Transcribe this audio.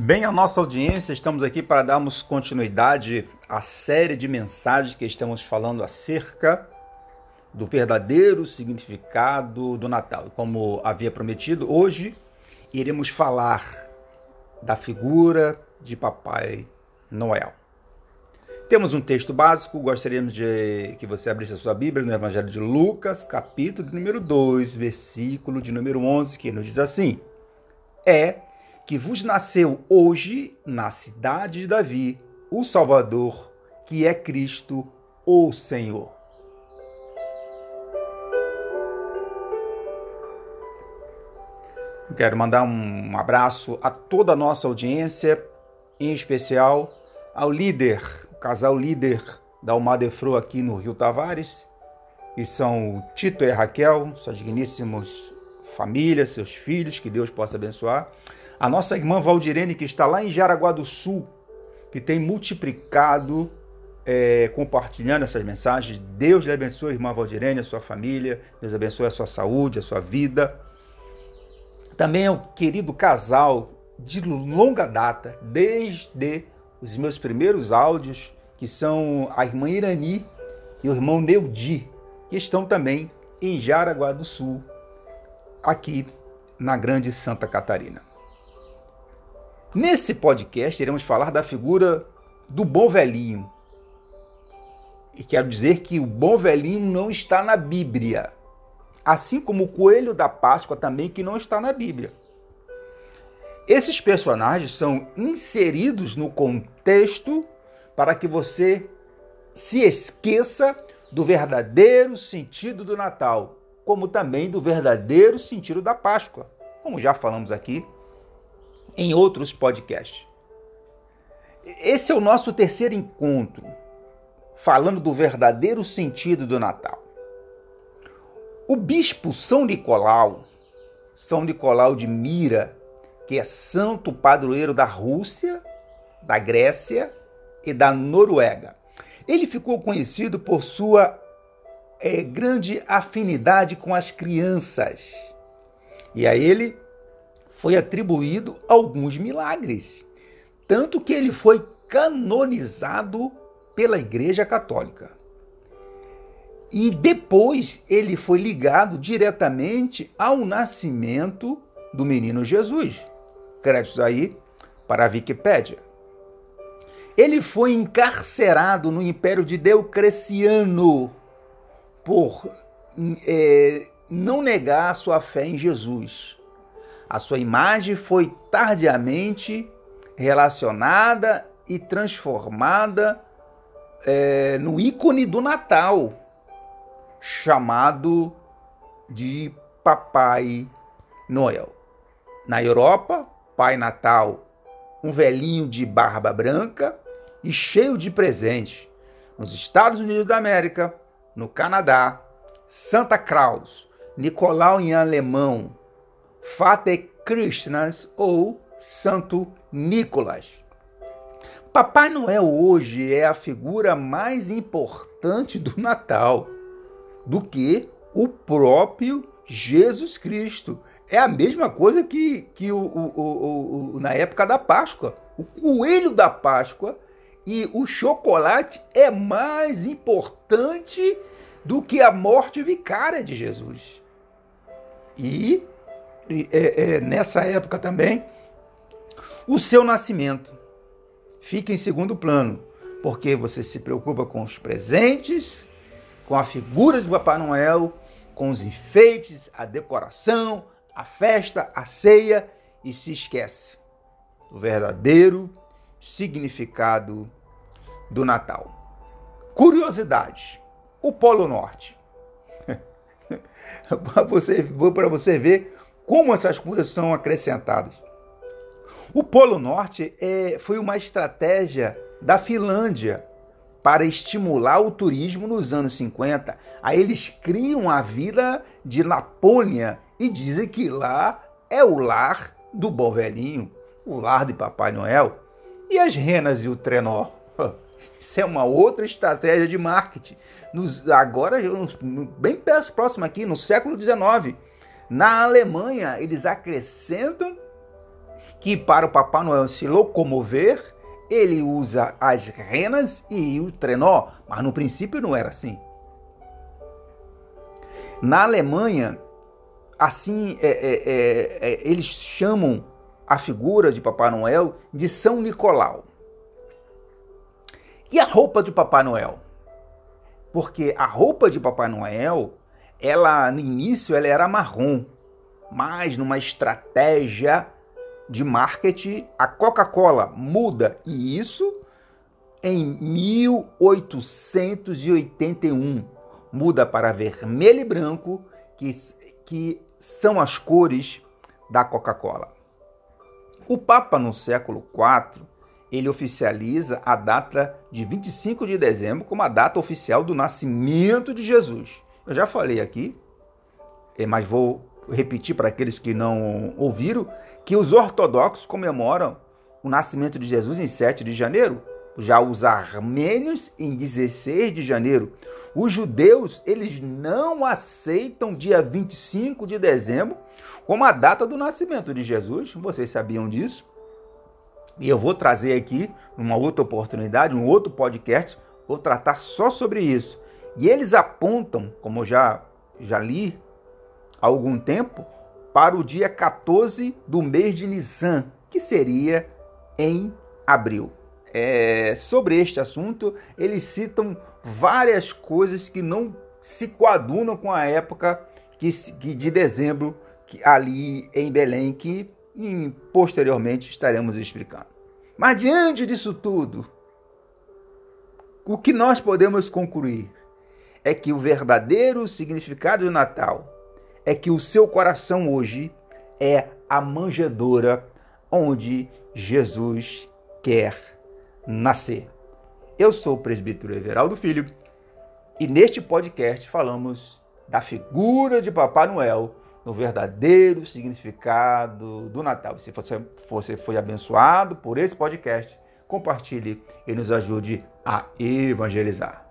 Bem, a nossa audiência, estamos aqui para darmos continuidade à série de mensagens que estamos falando acerca do verdadeiro significado do Natal. Como havia prometido, hoje iremos falar da figura de Papai Noel. Temos um texto básico, gostaríamos de que você abrisse a sua Bíblia no Evangelho de Lucas, capítulo número 2, versículo de número 11, que nos diz assim: É que vos nasceu hoje na cidade de Davi o Salvador, que é Cristo, o Senhor. Quero mandar um abraço a toda a nossa audiência, em especial ao líder casal líder da Almadefro aqui no Rio Tavares, que são o Tito e a Raquel, suas digníssimas famílias, seus filhos, que Deus possa abençoar. A nossa irmã Valdirene, que está lá em Jaraguá do Sul, que tem multiplicado, é, compartilhando essas mensagens. Deus lhe abençoe, irmã Valdirene, a sua família. Deus abençoe a sua saúde, a sua vida. Também o querido casal de longa data, desde os meus primeiros áudios, que são a irmã Irani e o irmão Neudi, que estão também em Jaraguá do Sul, aqui na Grande Santa Catarina. Nesse podcast iremos falar da figura do bom velhinho. E quero dizer que o bom velhinho não está na Bíblia, assim como o coelho da Páscoa também que não está na Bíblia. Esses personagens são inseridos no contexto para que você se esqueça do verdadeiro sentido do Natal, como também do verdadeiro sentido da Páscoa, como já falamos aqui em outros podcasts. Esse é o nosso terceiro encontro, falando do verdadeiro sentido do Natal. O bispo São Nicolau, São Nicolau de Mira, que é santo padroeiro da Rússia, da Grécia e da Noruega. Ele ficou conhecido por sua é, grande afinidade com as crianças. E a ele foi atribuído alguns milagres, tanto que ele foi canonizado pela Igreja Católica. E depois ele foi ligado diretamente ao nascimento do menino Jesus. Créditos aí para a Wikipédia. Ele foi encarcerado no Império de Diocleciano por é, não negar sua fé em Jesus. A sua imagem foi tardiamente relacionada e transformada é, no ícone do Natal, chamado de Papai Noel. Na Europa, Pai Natal, um velhinho de barba branca e cheio de presentes. Nos Estados Unidos da América, no Canadá, Santa Claus, Nicolau em alemão, Vater Christmas ou Santo Nicolas. Papai Noel hoje é a figura mais importante do Natal do que o próprio Jesus Cristo. É a mesma coisa que, que o, o, o, na época da Páscoa. O coelho da Páscoa e o chocolate é mais importante do que a morte vicária de Jesus. E, é, é, nessa época também, o seu nascimento fica em segundo plano, porque você se preocupa com os presentes, com a figura de Papai Noel, com os enfeites, a decoração, a festa, a ceia e se esquece do verdadeiro significado do Natal. Curiosidade: o Polo Norte. para você, você ver como essas coisas são acrescentadas. O Polo Norte é, foi uma estratégia da Finlândia para estimular o turismo nos anos 50. Aí eles criam a vila de Lapônia e dizem que lá é o lar do bom velhinho, o lar de Papai Noel. E as renas e o trenó? Isso é uma outra estratégia de marketing. Nos, agora, bem próximo aqui, no século XIX, na Alemanha, eles acrescentam que para o Papai Noel se locomover, ele usa as renas e o trenó, mas no princípio não era assim. Na Alemanha, assim, é, é, é, é, eles chamam a figura de Papai Noel de São Nicolau. E a roupa de Papai Noel? Porque a roupa de Papai Noel, ela no início ela era marrom, mas numa estratégia de marketing, a Coca-Cola muda e isso em 1881 muda para vermelho e branco, que, que são as cores da Coca-Cola. O Papa no século IV ele oficializa a data de 25 de dezembro como a data oficial do nascimento de Jesus. Eu já falei aqui, é, mas vou repetir para aqueles que não ouviram, que os ortodoxos comemoram o nascimento de Jesus em 7 de janeiro, já os armênios em 16 de janeiro. Os judeus, eles não aceitam dia 25 de dezembro como a data do nascimento de Jesus. Vocês sabiam disso? E eu vou trazer aqui, numa outra oportunidade, um outro podcast, vou tratar só sobre isso. E eles apontam, como já, já li há algum tempo, para o dia 14 do mês de Nissan, que seria em abril. É, sobre este assunto, eles citam várias coisas que não se coadunam com a época que, que de dezembro que, ali em Belém, que e posteriormente estaremos explicando. Mas diante disso tudo, o que nós podemos concluir é que o verdadeiro significado do Natal é que o seu coração hoje é a manjedoura onde Jesus quer nascer. Eu sou o presbítero Everaldo Filho e neste podcast falamos da figura de Papai Noel no verdadeiro significado do Natal. Se você, você foi abençoado por esse podcast, compartilhe e nos ajude a evangelizar.